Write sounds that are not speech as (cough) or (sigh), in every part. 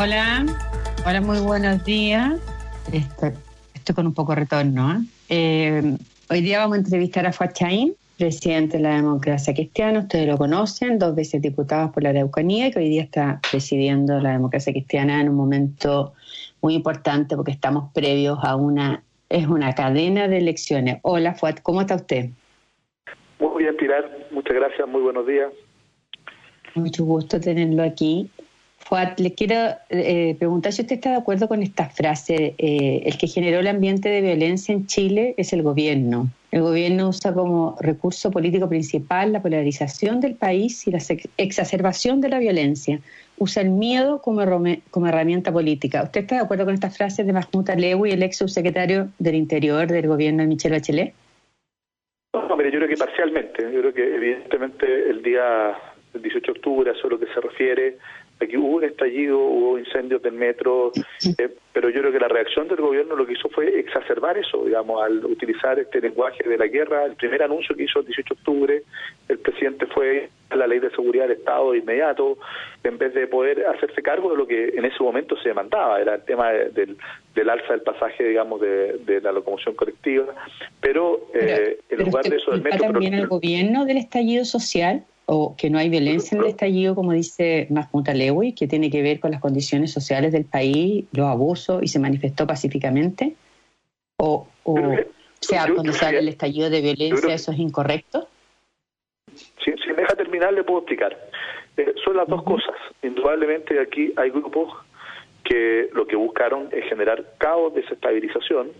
Hola, hola, muy buenos días. Estoy, estoy con un poco de retorno. ¿eh? Eh, hoy día vamos a entrevistar a Fuad Chaín, presidente de la democracia cristiana. Ustedes lo conocen, dos veces diputado por la Araucanía, que hoy día está presidiendo la democracia cristiana en un momento muy importante porque estamos previos a una, es una cadena de elecciones. Hola Fuad, ¿cómo está usted? Muy bien, Pilar. Muchas gracias. Muy buenos días. Mucho gusto tenerlo aquí. Fuad, le quiero eh, preguntar si usted está de acuerdo con esta frase, eh, el que generó el ambiente de violencia en Chile es el gobierno. El gobierno usa como recurso político principal la polarización del país y la exacerbación de la violencia. Usa el miedo como, herramienta política. ¿Usted está de acuerdo con esta frase de Mahmoud Alewi, el ex subsecretario del Interior del gobierno de Michelle Bachelet? No, mire, yo creo que parcialmente. Yo creo que evidentemente el día 18 de octubre, eso es lo que se refiere, Aquí hubo un estallido, hubo incendios del metro, eh, pero yo creo que la reacción del gobierno lo que hizo fue exacerbar eso, digamos, al utilizar este lenguaje de la guerra. El primer anuncio que hizo el 18 de octubre, el presidente fue a la ley de seguridad del Estado de inmediato, en vez de poder hacerse cargo de lo que en ese momento se demandaba, era el tema del, alza del pasaje, digamos, de, la locomoción colectiva. Pero, eh, en lugar de eso del metro... ¿También el gobierno del estallido social? O que no hay violencia en el estallido, como dice Mahmoud Alewi, que tiene que ver con las condiciones sociales del país, los abusos, y se manifestó pacíficamente? ¿O, o, sea, cuando se habla del estallido de violencia, eso es incorrecto? Si, si, me deja terminar, le puedo explicar. Eh, son las dos cosas. Indudablemente aquí hay grupos que lo que buscaron es generar caos, desestabilización,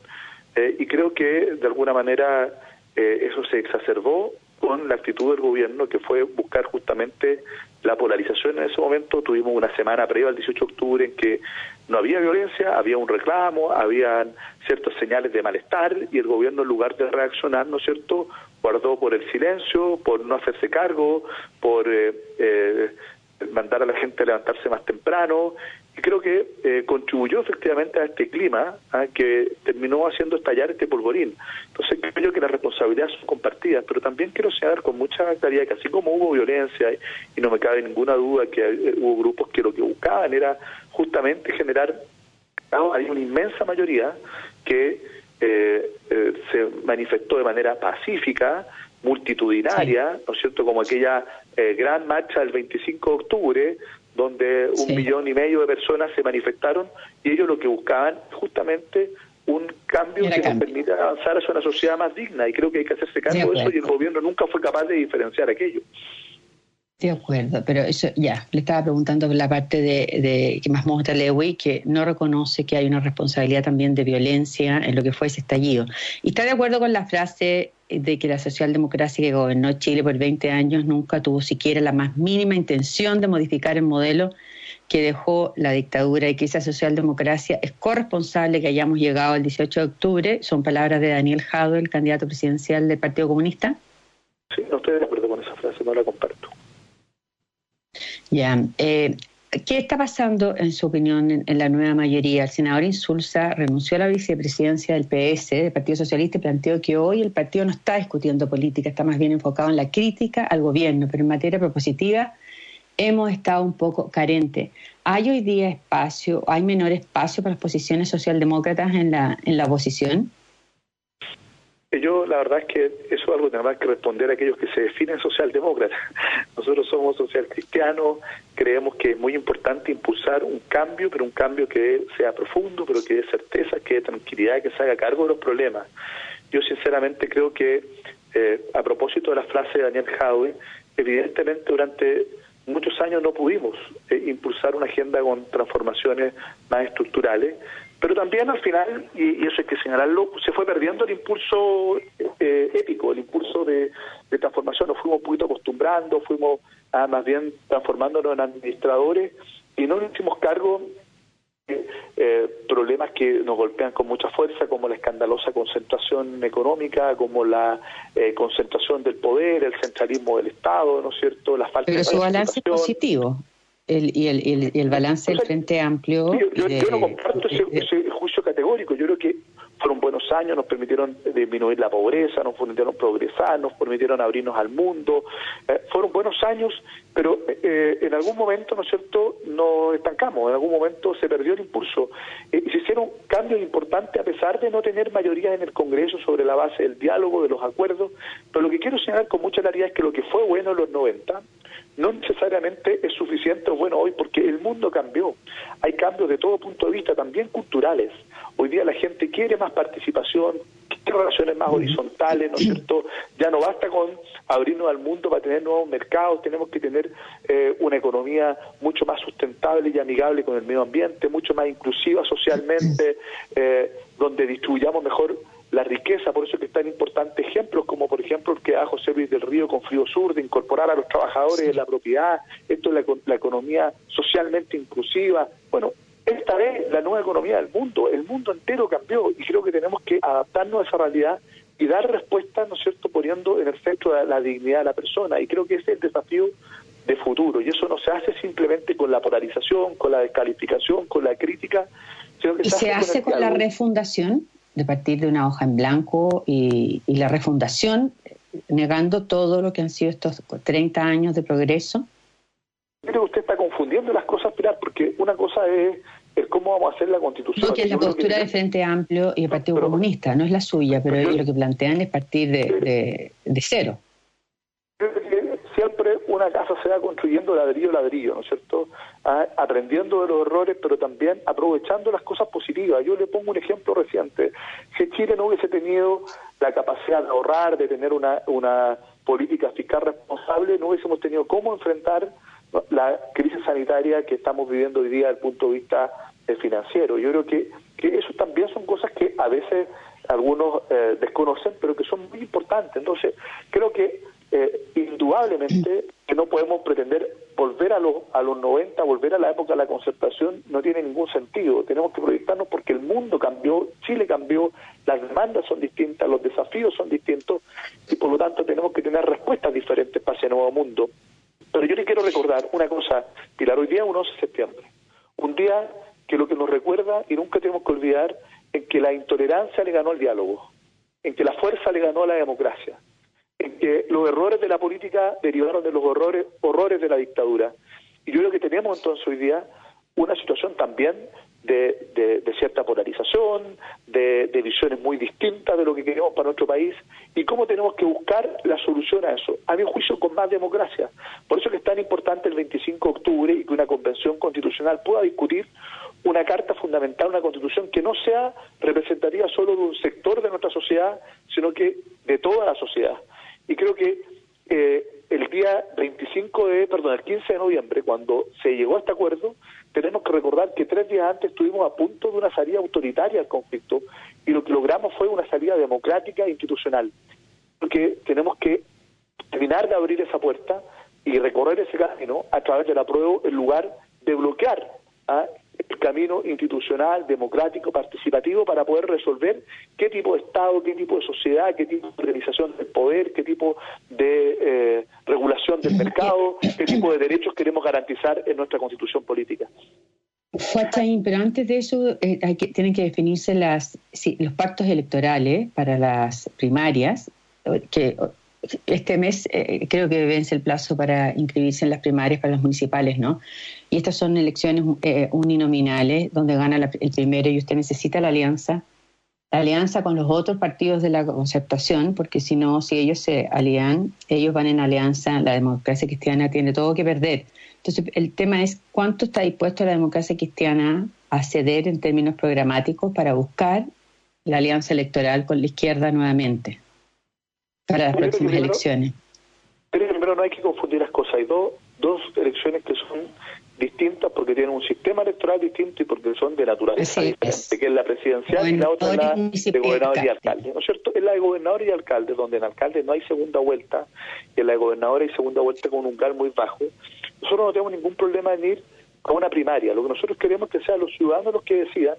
eh, y creo que de alguna manera eh, eso se exacerbó con la actitud del gobierno que fue buscar justamente la polarización en ese momento. Tuvimos una semana previa al 18 de octubre en que no había violencia, había un reclamo, habían ciertas señales de malestar y el gobierno en lugar de reaccionar, ¿no es cierto?, guardó por el silencio, por no hacerse cargo, por eh, eh, mandar a la gente a levantarse más temprano creo que eh, contribuyó efectivamente a este clima ¿ah? que terminó haciendo estallar este polvorín. Entonces creo que las responsabilidades son compartidas, pero también quiero señalar con mucha claridad que así como hubo violencia y no me cabe ninguna duda que eh, hubo grupos que lo que buscaban era justamente generar, hay una inmensa mayoría que eh, se manifestó de manera pacífica, multitudinaria, ¿no es cierto?, como aquella gran marcha del 25 de octubre, donde un millón y medio de personas se manifestaron y ellos lo que buscaban justamente un cambio que nos permita avanzar hacia una sociedad más digna y creo que hay que hacerse cargo de, eso y el gobierno nunca fue capaz de diferenciar aquello. De acuerdo, pero eso ya, le estaba preguntando la parte de, de que más muestra Lewy, que no reconoce que hay una responsabilidad también de violencia en lo que fue ese estallido. ¿Y está de acuerdo con la frase de que la socialdemocracia que gobernó Chile por 20 años nunca tuvo siquiera la más mínima intención de modificar el modelo que dejó la dictadura y que esa socialdemocracia es corresponsable que hayamos llegado al 18 de octubre? Son palabras de Daniel Jado, el candidato presidencial del Partido Comunista. Sí, no estoy de acuerdo con esa frase, no la comparto. Ya. Eh, ¿Qué está pasando, en su opinión, en, la nueva mayoría? El senador Insulza renunció a la vicepresidencia del PS, del Partido Socialista, y planteó que hoy el partido no está discutiendo política, está más bien enfocado en la crítica al gobierno, pero en materia propositiva hemos estado un poco carentes. ¿Hay hoy día espacio, hay menor espacio para las posiciones socialdemócratas en la, en la oposición? Yo la verdad es que eso es algo que tenemos que responder a aquellos que se definen socialdemócratas. (laughs) Nosotros somos social cristianos, creemos que es muy importante impulsar un cambio, pero un cambio que sea profundo, pero que dé certeza, que dé tranquilidad, que se haga cargo de los problemas. Yo sinceramente creo que, eh, a propósito de la frase de Daniel Howe, evidentemente durante muchos años no pudimos eh, impulsar una agenda con transformaciones más estructurales, pero también al final, y, eso hay que señalarlo, se fue perdiendo el impulso eh, épico, el impulso de, transformación. Nos fuimos un poquito acostumbrando, fuimos más bien transformándonos en administradores y no nos hicimos cargo de eh, problemas que nos golpean con mucha fuerza, como la escandalosa concentración económica, como la eh, concentración del poder, el centralismo del Estado, ¿no es cierto? La falta Pero su balance positivo el, y, el, el, balance del Frente Amplio. yo, no comparto ese, juicio categórico. Yo creo que fueron buenos años, nos permitieron disminuir la pobreza, nos permitieron progresar, nos permitieron abrirnos al mundo. Eh, fueron buenos años, pero eh, en algún momento, ¿no es cierto?, nos estancamos, en algún momento se perdió el impulso. Eh, y se hicieron cambios importantes a pesar de no tener mayoría en el Congreso sobre la base del diálogo, de los acuerdos. Pero lo que quiero señalar con mucha claridad es que lo que fue bueno en los 90 no necesariamente es suficiente o bueno hoy porque el mundo cambió. Hay cambios de todo punto de vista, también culturales. Hoy día la gente quiere más participación, quiere relaciones más horizontales, ¿no es cierto? Ya no basta con abrirnos al mundo para tener nuevos mercados, tenemos que tener eh, una economía mucho más sustentable y amigable con el medio ambiente, mucho más inclusiva socialmente, eh, donde distribuyamos mejor la riqueza, por eso es que es tan importante ejemplos como por ejemplo el que da José Luis del Río con Frío Sur, de incorporar a los trabajadores en la propiedad, esto es la, economía socialmente inclusiva. Bueno, esta vez la nueva economía del mundo, el mundo entero cambió y creo que tenemos que adaptarnos a esa realidad y dar respuesta, ¿no es cierto?, poniendo en el centro la, la dignidad de la persona. Y creo que ese es el desafío de futuro. Y eso no se hace simplemente con la polarización, con la descalificación, con la crítica, sino que ¿Y se, hace con la refundación? De partir de una hoja en blanco y, la refundación, negando todo lo que han sido estos 30 años de progreso? Que usted está confundiendo las cosas, Pilar, porque una cosa es, cómo vamos a hacer la constitución. No, que es la postura del Frente Amplio y el Partido Comunista, no es la suya, pero lo que plantean es partir de, de, cero. Una casa se va construyendo ladrillo ladrillo, ¿no es cierto? aprendiendo de los errores, pero también aprovechando las cosas positivas. Yo le pongo un ejemplo reciente. Si Chile no hubiese tenido la capacidad de ahorrar, de tener una, una política fiscal responsable, no hubiésemos tenido cómo enfrentar la crisis sanitaria que estamos viviendo hoy día desde el punto de vista eh, financiero. Yo creo que, que eso también son cosas que a veces algunos eh, desconocen, pero que son muy importantes. Entonces, creo que eh, indudablemente que no podemos pretender volver a los, a los 90, volver a la época de la concertación, no tiene ningún sentido. Tenemos que proyectarnos porque el mundo cambió, Chile cambió, las demandas son distintas, los desafíos son distintos y por lo tanto tenemos que tener respuestas diferentes para ese nuevo mundo. Pero yo le quiero recordar una cosa, Pilar, hoy día es 11 de septiembre, un día que lo que nos recuerda y nunca tenemos que olvidar en que la intolerancia le ganó al diálogo, en que la fuerza le ganó a la democracia, en que los errores de la política derivaron de los horrores, horrores de la dictadura. Y yo creo que tenemos entonces hoy día una situación también de, cierta polarización, de, visiones muy distintas de lo que queremos para nuestro país y cómo tenemos que buscar la solución a eso. A mi juicio, con más democracia. Por eso es que es tan importante el 25 de octubre y que una convención constitucional pueda discutir una carta fundamental, una constitución que no sea representativa solo de un sector de nuestra sociedad, sino que de toda la sociedad. Creo que eh, el día 25 de, perdón, el 15 de noviembre, cuando se llegó a este acuerdo, tenemos que recordar que tres días antes estuvimos a punto de una salida autoritaria al conflicto y lo que logramos fue una salida democrática e institucional. Porque tenemos que terminar de abrir esa puerta y recorrer ese camino a través de la prueba en lugar de bloquear a el camino institucional, democrático, participativo para poder resolver qué tipo de Estado, qué tipo de sociedad, qué tipo de organización del poder, qué tipo de eh, regulación del mercado, qué tipo de derechos queremos garantizar en nuestra constitución política. Fuachain, pero antes de eso eh, hay que, tienen que definirse las, los pactos electorales para las primarias, que este mes eh, creo que vence el plazo para inscribirse en las primarias para las municipales, ¿no? Y estas son elecciones eh, uninominales donde gana el primero y usted necesita la alianza, la alianza con los otros partidos de la concertación, porque si no, si ellos se alían, ellos van en alianza, la democracia cristiana tiene todo que perder. Entonces, el tema es cuánto está dispuesto la democracia cristiana a ceder en términos programáticos para buscar la alianza electoral con la izquierda nuevamente para las próximas elecciones. Pero primero no hay que confundir las cosas. Hay dos, dos elecciones que son distintas porque tienen un sistema electoral distinto y porque son de naturaleza diferente, que es la presidencial y la otra la de gobernador y alcalde, ¿no es cierto? Es la de gobernador y alcalde, donde en alcalde no hay segunda vuelta y en la de gobernador hay segunda vuelta con un umbral muy bajo. Nosotros no tenemos ningún problema en ir a una primaria. Lo que nosotros queremos es que sean los ciudadanos los que decidan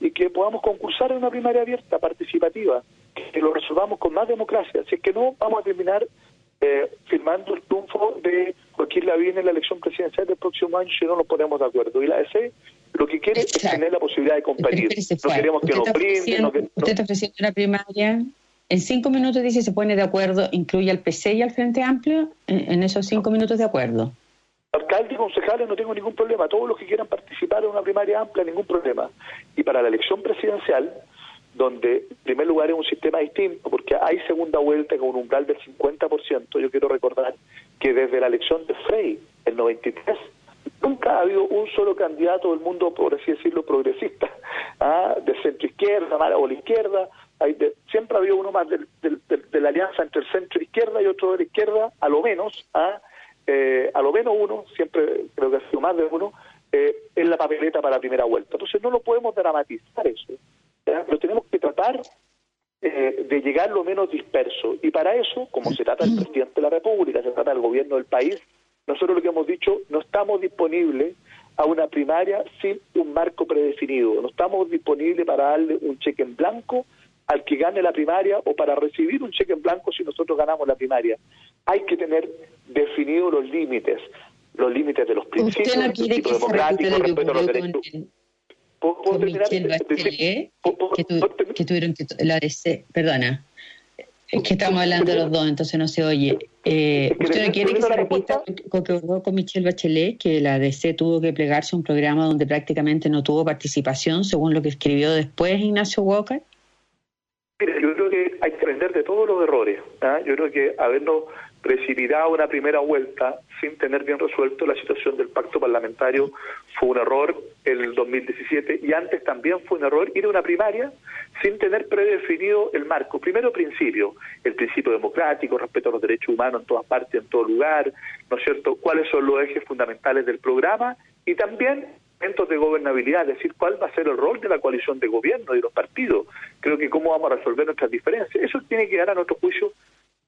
y que podamos concursar en una primaria abierta, participativa, que lo resolvamos con más democracia. Si es que no, vamos a terminar eh, firmando el triunfo de Joaquín Lavín en la elección presidencial del próximo año si no nos ponemos de acuerdo. Y la DC lo que quiere es tener la posibilidad de competir. No queremos que nos brinden. Usted está ofreciendo una primaria. En cinco minutos dice se pone de acuerdo, incluye al PC y al Frente Amplio en, esos cinco minutos de acuerdo. Alcalde y concejales no tengo ningún problema. Todos los que quieran participar en una primaria amplia, ningún problema. Y para la elección presidencial, donde en primer lugar es un sistema distinto, porque hay segunda vuelta con un umbral del 50%, yo quiero recordar que desde la elección de Frey, el 93, nunca ha habido un solo candidato del mundo, por así decirlo, progresista, (laughs) ¿ah? de centro izquierda o la izquierda, hay siempre ha habido uno más de la alianza entre el centro izquierda y otro de la izquierda, a lo menos, ¿ah? eh, a lo menos uno, siempre creo que ha sido más de uno, eh, en la papeleta para la primera vuelta. Entonces no lo podemos dramatizar eso, pero tenemos que tratar eh, de llegar lo menos disperso. Y para eso, como se trata del presidente de la República, se trata del gobierno del país, nosotros lo que hemos dicho, no estamos disponibles a una primaria sin un marco predefinido, no estamos disponibles para darle un cheque en blanco al que gane la primaria o para recibir un cheque en blanco si nosotros ganamos la primaria. Hay que tener definidos los límites, los límites de los principios, el principio democrático, respeto a los derechos. ¿Puedo, terminar? que, tuvieron que la DC, perdona, es que estamos hablando los dos, entonces no se oye. Eh, ¿Usted no quiere que se repita lo que ocurrió con Michelle Bachelet, que la DC tuvo que plegarse a un programa donde prácticamente no tuvo participación, según lo que escribió después Ignacio Walker? Mira, yo creo que hay que aprender de todos los errores. ¿ah? Yo creo que habernos precipitado una primera vuelta sin tener bien resuelto la situación del pacto parlamentario fue un error el 2017 y antes también fue un error ir a una primaria sin tener predefinido el marco. Primero principio, el principio democrático, respeto a los derechos humanos en todas partes, en todo lugar, ¿no es cierto? ¿Cuáles son los ejes fundamentales del programa? Y también de gobernabilidad, es decir, cuál va a ser el rol de la coalición de gobierno de los partidos. Creo que cómo vamos a resolver nuestras diferencias. Eso tiene que dar a nuestro juicio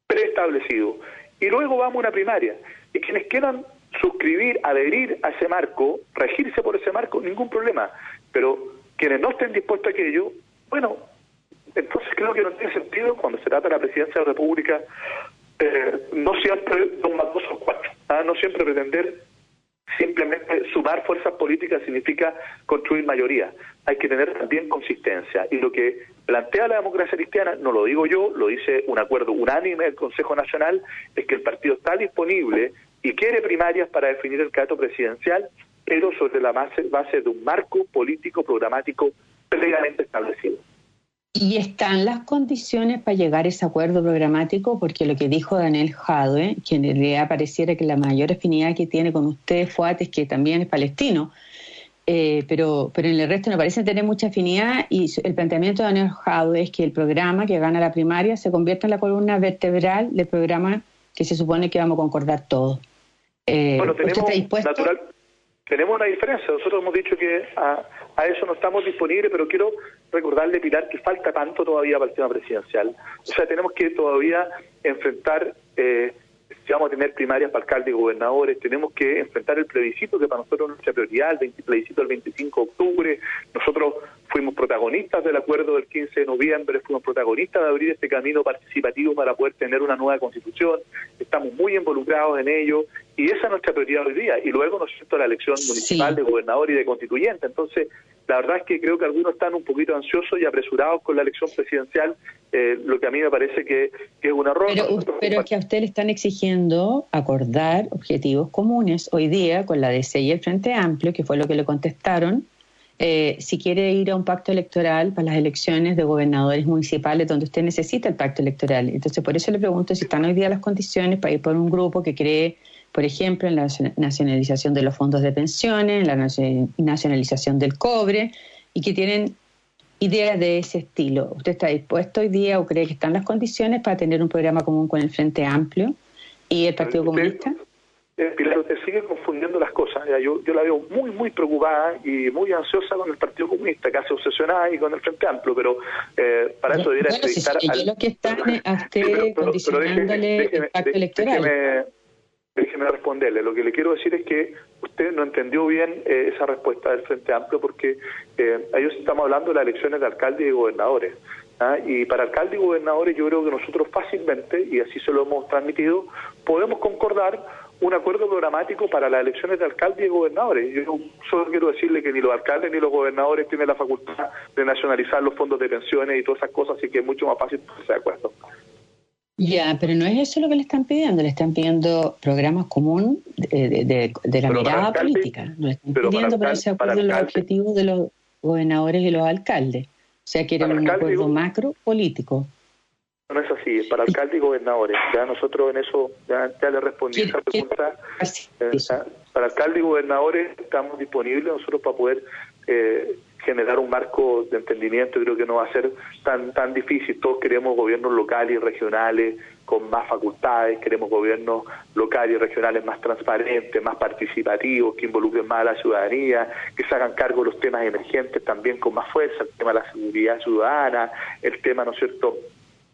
preestablecido. Y luego vamos a una primaria. Y quienes quieran suscribir, adherir a ese marco, regirse por ese marco, ningún problema. Pero quienes no estén dispuestos a aquello, bueno, entonces creo que no tiene sentido cuando se trata de la presidencia de la República, eh, no siempre dos más dos son cuatro, ¿ah? no siempre pretender simplemente sumar fuerzas políticas significa construir mayoría. Hay que tener también consistencia. Y lo que plantea la democracia cristiana, no lo digo yo, lo dice un acuerdo unánime del Consejo Nacional, es que el partido está disponible y quiere primarias para definir el candidato presidencial, pero sobre la base, base de un marco político programático previamente establecido. Y están las condiciones para llegar a ese acuerdo programático, porque lo que dijo Daniel Jadwe, quien le pareciera que la mayor afinidad que tiene con usted, Fuates, que también es palestino, eh, pero, pero en el resto no parece tener mucha afinidad y el planteamiento de Daniel Jadwe es que el programa que gana la primaria se convierta en la columna vertebral del programa que se supone que vamos a concordar todos. Eh, bueno, tenemos, natural, tenemos una diferencia. Nosotros hemos dicho que a, eso no estamos disponibles, pero quiero recordarle, Pilar, que falta tanto todavía para el tema presidencial. O sea, tenemos que todavía enfrentar eh, si vamos a tener primarias para alcaldes y gobernadores, tenemos que enfrentar el plebiscito, que para nosotros es nuestra prioridad, el plebiscito del 25 de octubre. Nosotros fuimos protagonistas del acuerdo del 15 de noviembre, fuimos protagonistas de abrir este camino participativo para poder tener una nueva constitución. Estamos muy involucrados en ello y esa es nuestra prioridad hoy día. Y luego, ¿no es cierto?, la elección municipal de gobernador y de constituyente. Entonces, la verdad es que creo que algunos están un poquito ansiosos y apresurados con la elección presidencial, eh, lo que a mí me parece que, es un error. Pero, es que a usted le están exigiendo acordar objetivos comunes hoy día con la DC y el Frente Amplio, que fue lo que le contestaron, eh, si quiere ir a un pacto electoral para las elecciones de gobernadores municipales donde usted necesita el pacto electoral. Entonces, por eso le pregunto si están hoy día las condiciones para ir por un grupo que cree por ejemplo, en la nacionalización de los fondos de pensiones, en la nacionalización del cobre, y que tienen ideas de ese estilo. ¿Usted está dispuesto hoy día o cree que están las condiciones para tener un programa común con el Frente Amplio y el Partido Comunista? Eh, Pilar, usted sigue confundiendo las cosas. Yo, yo la veo muy, muy preocupada y muy ansiosa con el Partido Comunista, casi obsesionada y con el Frente Amplio, pero eh, para eso debería bueno, si lo que está (laughs) a usted condicionándole el pacto electoral déjeme responderle. Lo que le quiero decir es que usted no entendió bien eh, esa respuesta del Frente Amplio porque eh, ellos estamos hablando de las elecciones de alcalde y gobernadores. ¿ah? Y para alcalde y gobernadores yo creo que nosotros fácilmente, y así se lo hemos transmitido, podemos concordar un acuerdo programático para las elecciones de alcaldes y gobernadores. Yo solo quiero decirle que ni los alcaldes ni los gobernadores tienen la facultad de nacionalizar los fondos de pensiones y todas esas cosas, así que es mucho más fácil ponerse de acuerdo. Ya, pero no es eso lo que le están pidiendo, le están piendo programas comunes de, la mirada política, no le están pidiendo ponerse de acuerdo los objetivos de los gobernadores y los alcaldes. O sea, quieren un acuerdo macro político. No es así, es para alcalde y gobernadores. Ya nosotros en eso ya, le respondí esa pregunta. Eh, para alcalde y gobernadores estamos disponibles nosotros para poder eh, generar un marco de entendimiento. Creo que no va a ser tan tan difícil. Todos queremos gobiernos locales y regionales con más facultades, queremos gobiernos locales y regionales más transparentes, más participativos, que involucren más a la ciudadanía, que se hagan cargo de los temas emergentes también con más fuerza, el tema de la seguridad ciudadana, el tema, ¿no es cierto?,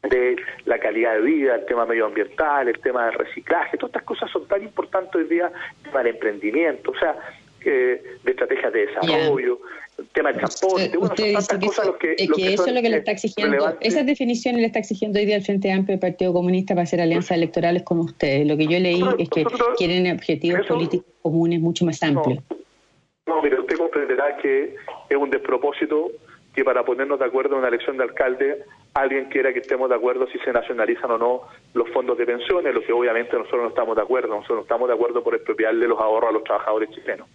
de la calidad de vida, el tema medioambiental, el tema del reciclaje, todas estas cosas son tan importantes hoy día el emprendimiento, o sea, de estrategias de desarrollo, el tema del transporte, bueno, son tantas cosas lo que, eso es lo que le está exigiendo, esas definiciones le está exigiendo hoy día el Frente Amplio del Partido Comunista para hacer alianzas electorales con ustedes. Lo que yo leí es que quieren objetivos políticos comunes mucho más amplios. No, no, mire, usted comprenderá que es un despropósito que para ponernos de acuerdo en una elección de alcalde alguien quiera que estemos de acuerdo si se nacionalizan o no los fondos de pensiones, lo que obviamente nosotros no estamos de acuerdo, nosotros no estamos de acuerdo por expropiarle los ahorros a los trabajadores chilenos.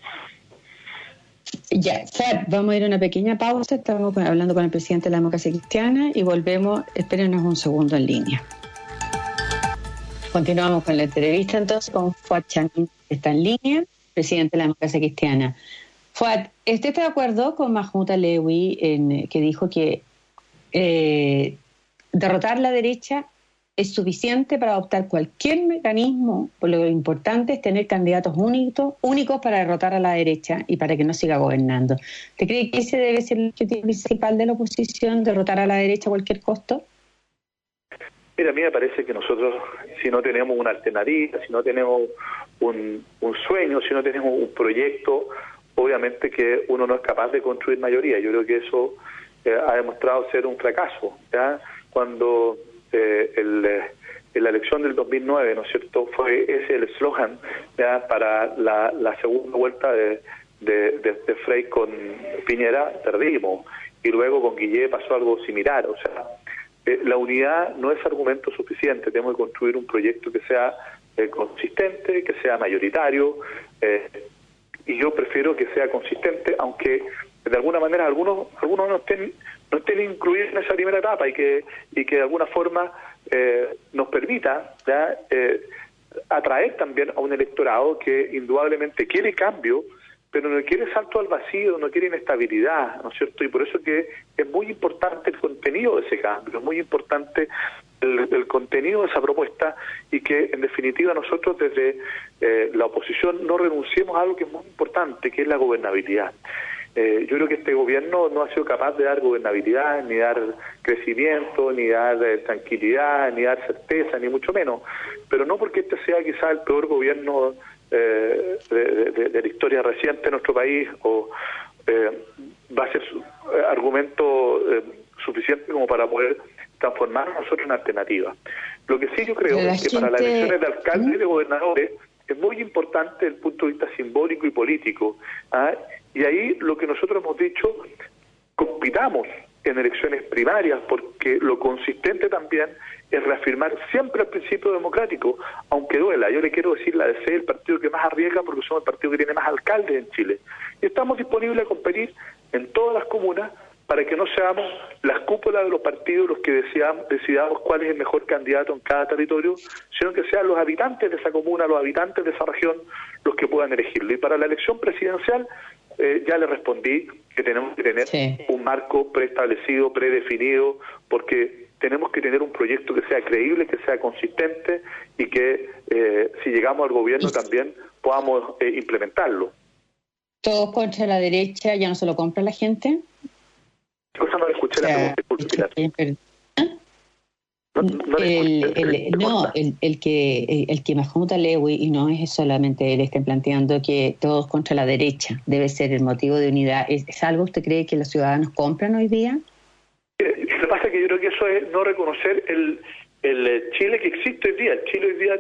Ya, vamos a ir a una pequeña pausa, estamos hablando con el presidente de la democracia cristiana y volvemos, espérenos un segundo en línea. Continuamos con la entrevista entonces con Fuad Chanin, que está en línea, presidente de la democracia cristiana. Fuad, ¿usted está de acuerdo con Mahmoud Alewi en, que dijo que eh, derrotar la derecha es suficiente para adoptar cualquier mecanismo, por lo importante es tener candidatos únicos, únicos para derrotar a la derecha y para que no siga gobernando. ¿Te cree que ese debe ser el objetivo principal de la oposición, derrotar a la derecha a cualquier costo? Mira, a mí me parece que nosotros, si no tenemos una alternativa, si no tenemos un, sueño, si no tenemos un proyecto, obviamente que uno no es capaz de construir mayoría. Yo creo que eso eh, ha demostrado ser un fracaso. ¿ya? Cuando eh, el, eh, en la elección del 2009, ¿no es cierto?, fue ese el eslogan para la, segunda vuelta de, de, Frey con Piñera, perdimos. Y luego con Guillé pasó algo similar. O sea, eh, la unidad no es argumento suficiente. Tenemos que construir un proyecto que sea consistente, que sea mayoritario. y yo prefiero que sea consistente, aunque de alguna manera algunos algunos no estén no estén incluidos en esa primera etapa y que y que de alguna forma eh, nos permita ¿ya? Eh, atraer también a un electorado que indudablemente quiere cambio pero no quiere salto al vacío, no quiere inestabilidad, ¿no es cierto? Y por eso que es muy importante el contenido de ese cambio, es muy importante el, contenido de esa propuesta y que en definitiva nosotros desde eh, la oposición no renunciemos a algo que es muy importante, que es la gobernabilidad. Eh, yo creo que este gobierno no ha sido capaz de dar gobernabilidad, ni dar crecimiento, ni dar eh, tranquilidad, ni dar certeza, ni mucho menos. Pero no porque este sea quizá el peor gobierno eh, de, la historia reciente de nuestro país o va a ser argumento suficiente como para poder transformar nosotros en alternativa. Lo que sí yo creo es que para las elecciones de alcaldes y de gobernadores es muy importante desde el punto de vista simbólico y político. ¿ah? Y ahí lo que nosotros hemos dicho, compitamos en elecciones primarias, porque lo consistente también es reafirmar siempre el principio democrático, aunque duela. Yo le quiero decir, la DC es el partido que más arriesga porque somos el partido que tiene más alcaldes en Chile. Y estamos disponibles a competir en todas las comunas para que no seamos las cúpulas de los partidos los que decidamos, decidamos cuál es el mejor candidato en cada territorio, sino que sean los habitantes de esa comuna, los habitantes de esa región, los que puedan elegirlo. Y para la elección presidencial eh, ya le respondí que tenemos que tener un marco preestablecido, predefinido, porque tenemos que tener un proyecto que sea creíble, que sea consistente y que eh, si llegamos al gobierno también podamos eh, implementarlo. ¿Todos contra la derecha ya no se lo compra la gente? No escuché la pregunta, no, el, el, que el que Mahmoud Alewi, y no es solamente él, estén planteando que todos contra la derecha debe ser el motivo de unidad. ¿Es, algo usted cree que los ciudadanos compran hoy día? Eh, lo que pasa es que yo creo que eso es no reconocer el, el Chile que existe hoy día. El Chile hoy día,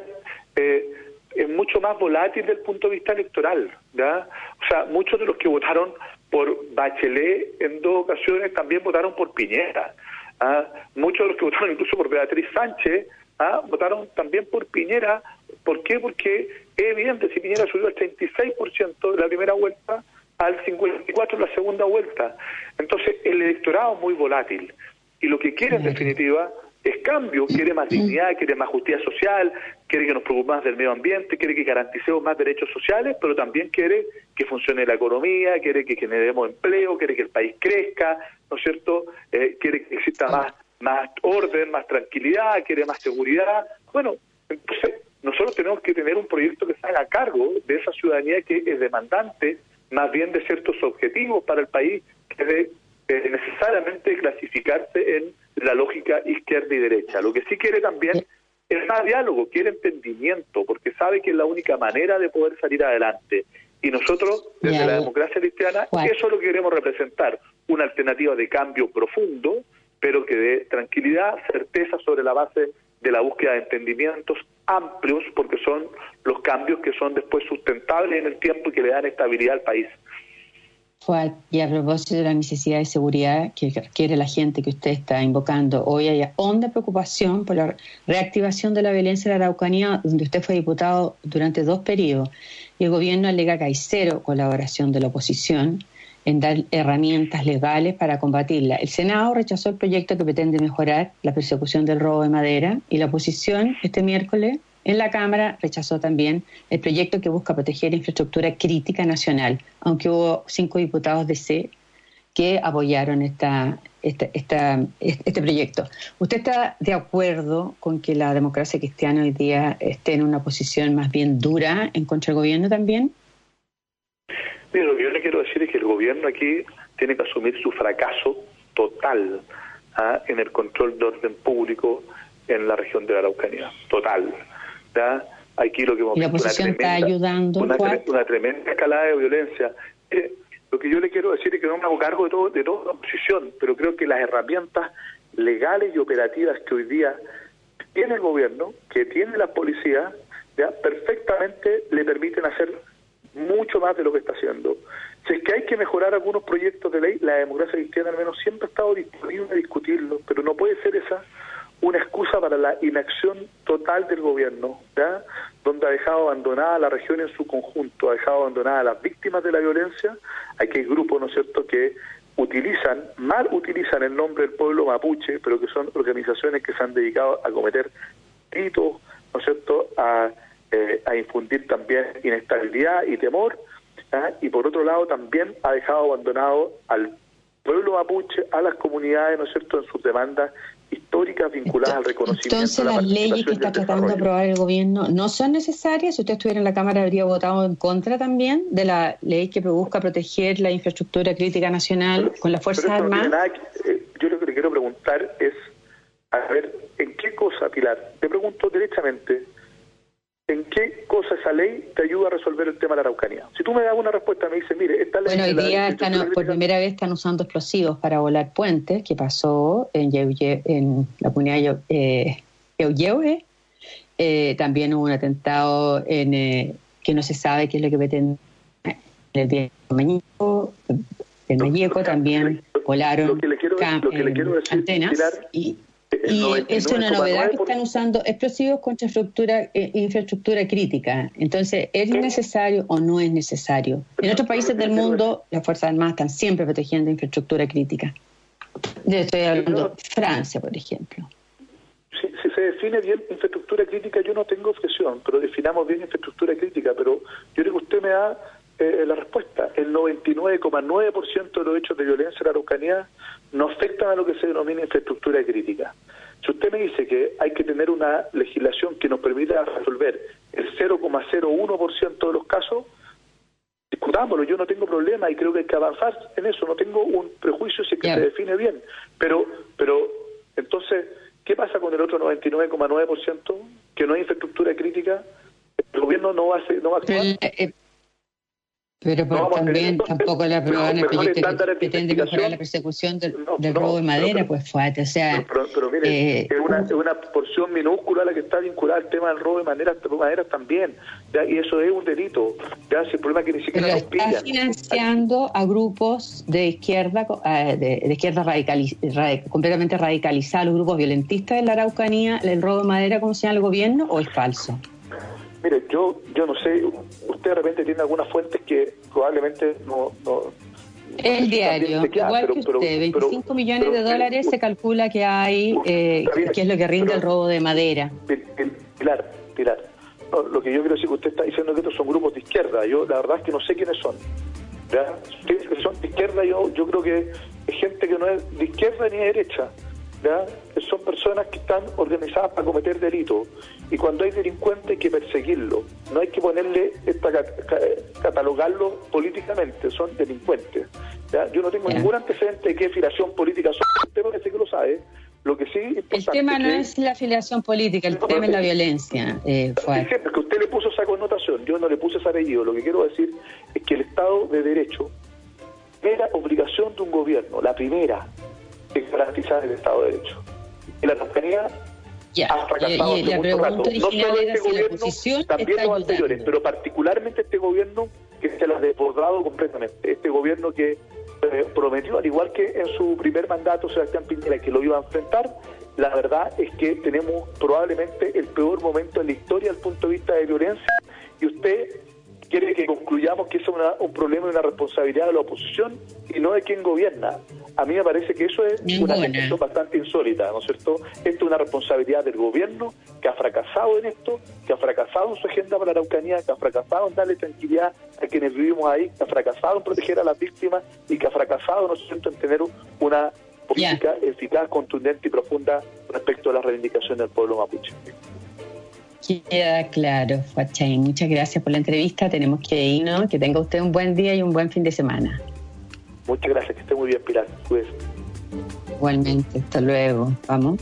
eh, es mucho más volátil desde el punto de vista electoral. ¿ya? O sea, muchos de los que votaron por Bachelet en dos ocasiones también votaron por Piñera. ¿ah? Muchos de los que votaron incluso por Beatriz Sánchez ¿ah? votaron también por Piñera. ¿Por qué? Porque es evidente, si Piñera subió al 36% de la primera vuelta, al 54% de la segunda vuelta. Entonces, el electorado es muy volátil. Y lo que quiere en definitiva es cambio, quiere más dignidad, quiere más justicia social, quiere que nos preocupemos más del medio ambiente, quiere que garanticemos más derechos sociales, pero también quiere que funcione la economía, quiere que generemos empleo, quiere que el país crezca, ¿no es cierto? Eh, quiere que exista más, más orden, más tranquilidad, quiere más seguridad. Bueno, entonces nosotros tenemos que tener un proyecto que se haga cargo de esa ciudadanía que es demandante más bien de ciertos objetivos para el país que debe necesariamente clasificarse en la lógica izquierda y derecha. Lo que sí quiere también es más diálogo, quiere entendimiento, porque sabe que es la única manera de poder salir adelante. Y nosotros, desde la democracia cristiana, eso es lo que queremos representar, una alternativa de cambio profundo, pero que dé tranquilidad, certeza sobre la base de la búsqueda de entendimientos amplios, porque son los cambios que son después sustentables en el tiempo y que le dan estabilidad al país y a propósito de la necesidad de seguridad que requiere la gente que usted está invocando, hoy hay honda preocupación por la reactivación de la violencia en la Araucanía, donde usted fue diputado durante dos periodos, y el gobierno alega que hay cero colaboración de la oposición en dar herramientas legales para combatirla. El Senado rechazó el proyecto que pretende mejorar la persecución del robo de madera y la oposición este miércoles en la Cámara rechazó también el proyecto que busca proteger infraestructura crítica nacional, aunque hubo cinco diputados de C que apoyaron esta, este proyecto. ¿Usted está de acuerdo con que la democracia cristiana hoy día esté en una posición más bien dura en contra del gobierno también? Mira, lo que yo le quiero decir es que el gobierno aquí tiene que asumir su fracaso total ¿ah? en el control de orden público en la región de la Araucanía. Total. Aquí lo que hemos la oposición está ayudando. Una, tremenda escalada de violencia. lo que yo le quiero decir es que no me hago cargo de, todo, de toda la oposición, pero creo que las herramientas legales y operativas que hoy día tiene el gobierno, que tiene la policía, ya perfectamente le permiten hacer mucho más de lo que está haciendo. Si es que hay que mejorar algunos proyectos de ley, la democracia cristiana al menos siempre ha estado disponible a discutirlo, pero no puede ser esa una excusa para la inacción total del gobierno, donde ha dejado abandonada la región en su conjunto, ha dejado abandonada a las víctimas de la violencia. Aquí hay grupos, ¿no cierto?, que utilizan, mal utilizan el nombre del pueblo mapuche, pero que son organizaciones que se han dedicado a cometer delitos, ¿no es cierto?, a, eh, a infundir también inestabilidad y temor, y por otro lado también ha dejado abandonado al pueblo mapuche, a las comunidades, ¿no es cierto?, en sus demandas históricas vinculadas al reconocimiento. Entonces, las leyes que está tratando de aprobar el gobierno no son necesarias. Si usted estuviera en la Cámara, habría votado en contra también de la ley que busca proteger la infraestructura crítica nacional con las Fuerzas Armadas. Eh, yo lo que le quiero preguntar es, a ver, ¿en qué cosa, Pilar? Te pregunto derechamente, ¿en qué cosa esa ley te ayuda a resolver el tema de la Araucanía? Si tú me das una respuesta, me dices, mire, esta ley... Bueno, hoy día están, por primera vez están usando explosivos para volar puentes, que pasó en, en la comunidad eh, eh, también hubo un atentado en, eh, que no se sabe qué es lo que pretende el día el Mañeco tambibién volaron lo que le quiero, antenas y (laughs) y es una novedad que están usando explosivos contra infraestructura, eh, infraestructura crítica. Entonces, ¿es necesario o no es necesario? En otros países del mundo, las Fuerzas Armadas están siempre protegiendo infraestructura crítica. Yo estoy hablando de Francia, por ejemplo. Si, se define bien infraestructura crítica, yo no tengo objeción, pero definamos bien infraestructura crítica. Pero yo creo que usted me da eh, la respuesta. El 99,9% de los hechos de violencia en la Araucanía no afectan a lo que se denomina infraestructura crítica. Si usted me dice que hay que tener una legislación que nos permita resolver el 0,01% de los casos, discutámoslo, yo no tengo problema y creo que hay que avanzar en eso, no tengo un prejuicio si es que se define bien, pero, pero entonces, ¿qué pasa con el otro 99,9% que no hay infraestructura crítica? El gobierno no va a, no va a actuar. Pero también tampoco la prueba pretende mejorar la persecución del, robo de madera, pues fuerte, o sea... Pero, mire, eh, es, una, es, una, porción minúscula la que está vinculada al tema del robo de madera, madera también, y eso es un delito, ya el problema es que ni siquiera nos está financiando a grupos de izquierda, eh, de, izquierda radical, completamente radicalizados, los grupos violentistas de la Araucanía, el robo de madera, ¿cómo se llama el gobierno, o es falso? Mire, yo, yo no sé, usted de repente tiene algunas fuentes que probablemente no... no el diario, igual que usted, 25 millones de dólares se calcula que hay, eh, que es lo que rinde el robo de madera. Pilar, Pilar, lo que yo quiero decir que usted está diciendo que estos son grupos de izquierda, yo la verdad es que no sé quiénes son. Si son de izquierda, yo, yo creo que es gente que no es de izquierda ni de derecha. ¿Ya? Son personas que están organizadas para cometer delitos y cuando hay delincuentes hay que perseguirlo, no hay que ponerle, esta, catalogarlo políticamente, son delincuentes. Yo no tengo ningún antecedente de qué filiación política son, usted parece que lo sabe. Lo que sí el tema no es la afiliación política, el tema es la violencia. Eh, que usted le puso esa connotación, yo no le puse ese apellido. Lo que quiero decir es que el Estado de Derecho era obligación de un gobierno, la primera, es garantizar el Estado de Derecho. Y la compañía ha fracasado y, y rato. No solo este gobierno, también los anteriores, pero particularmente este gobierno que se lo ha desbordado completamente. Este gobierno que eh, prometió, al igual que en su primer mandato Sebastián Piñera, que lo iba a enfrentar, la verdad es que tenemos probablemente el peor momento en la historia desde el punto de vista de violencia y usted quiere que concluyamos que es un problema y una responsabilidad de la oposición y no de quien gobierna. A mí me parece que eso es una cuestión bastante insólita, ¿no es cierto? Esto es una responsabilidad del gobierno que ha fracasado en esto, que ha fracasado en su agenda para la Araucanía, que ha fracasado en darle tranquilidad a quienes vivimos ahí, que ha fracasado en proteger a las víctimas y que ha fracasado, ¿no es cierto?, en tener una política eficaz, contundente y profunda respecto a las reivindicaciones del pueblo mapuche. Queda claro, Fachay. Muchas gracias por la entrevista. Tenemos que irnos. Que tenga usted un buen día y un buen fin de semana. Muchas gracias. Que esté muy bien, Pilar. Igualmente. Hasta luego. Vamos.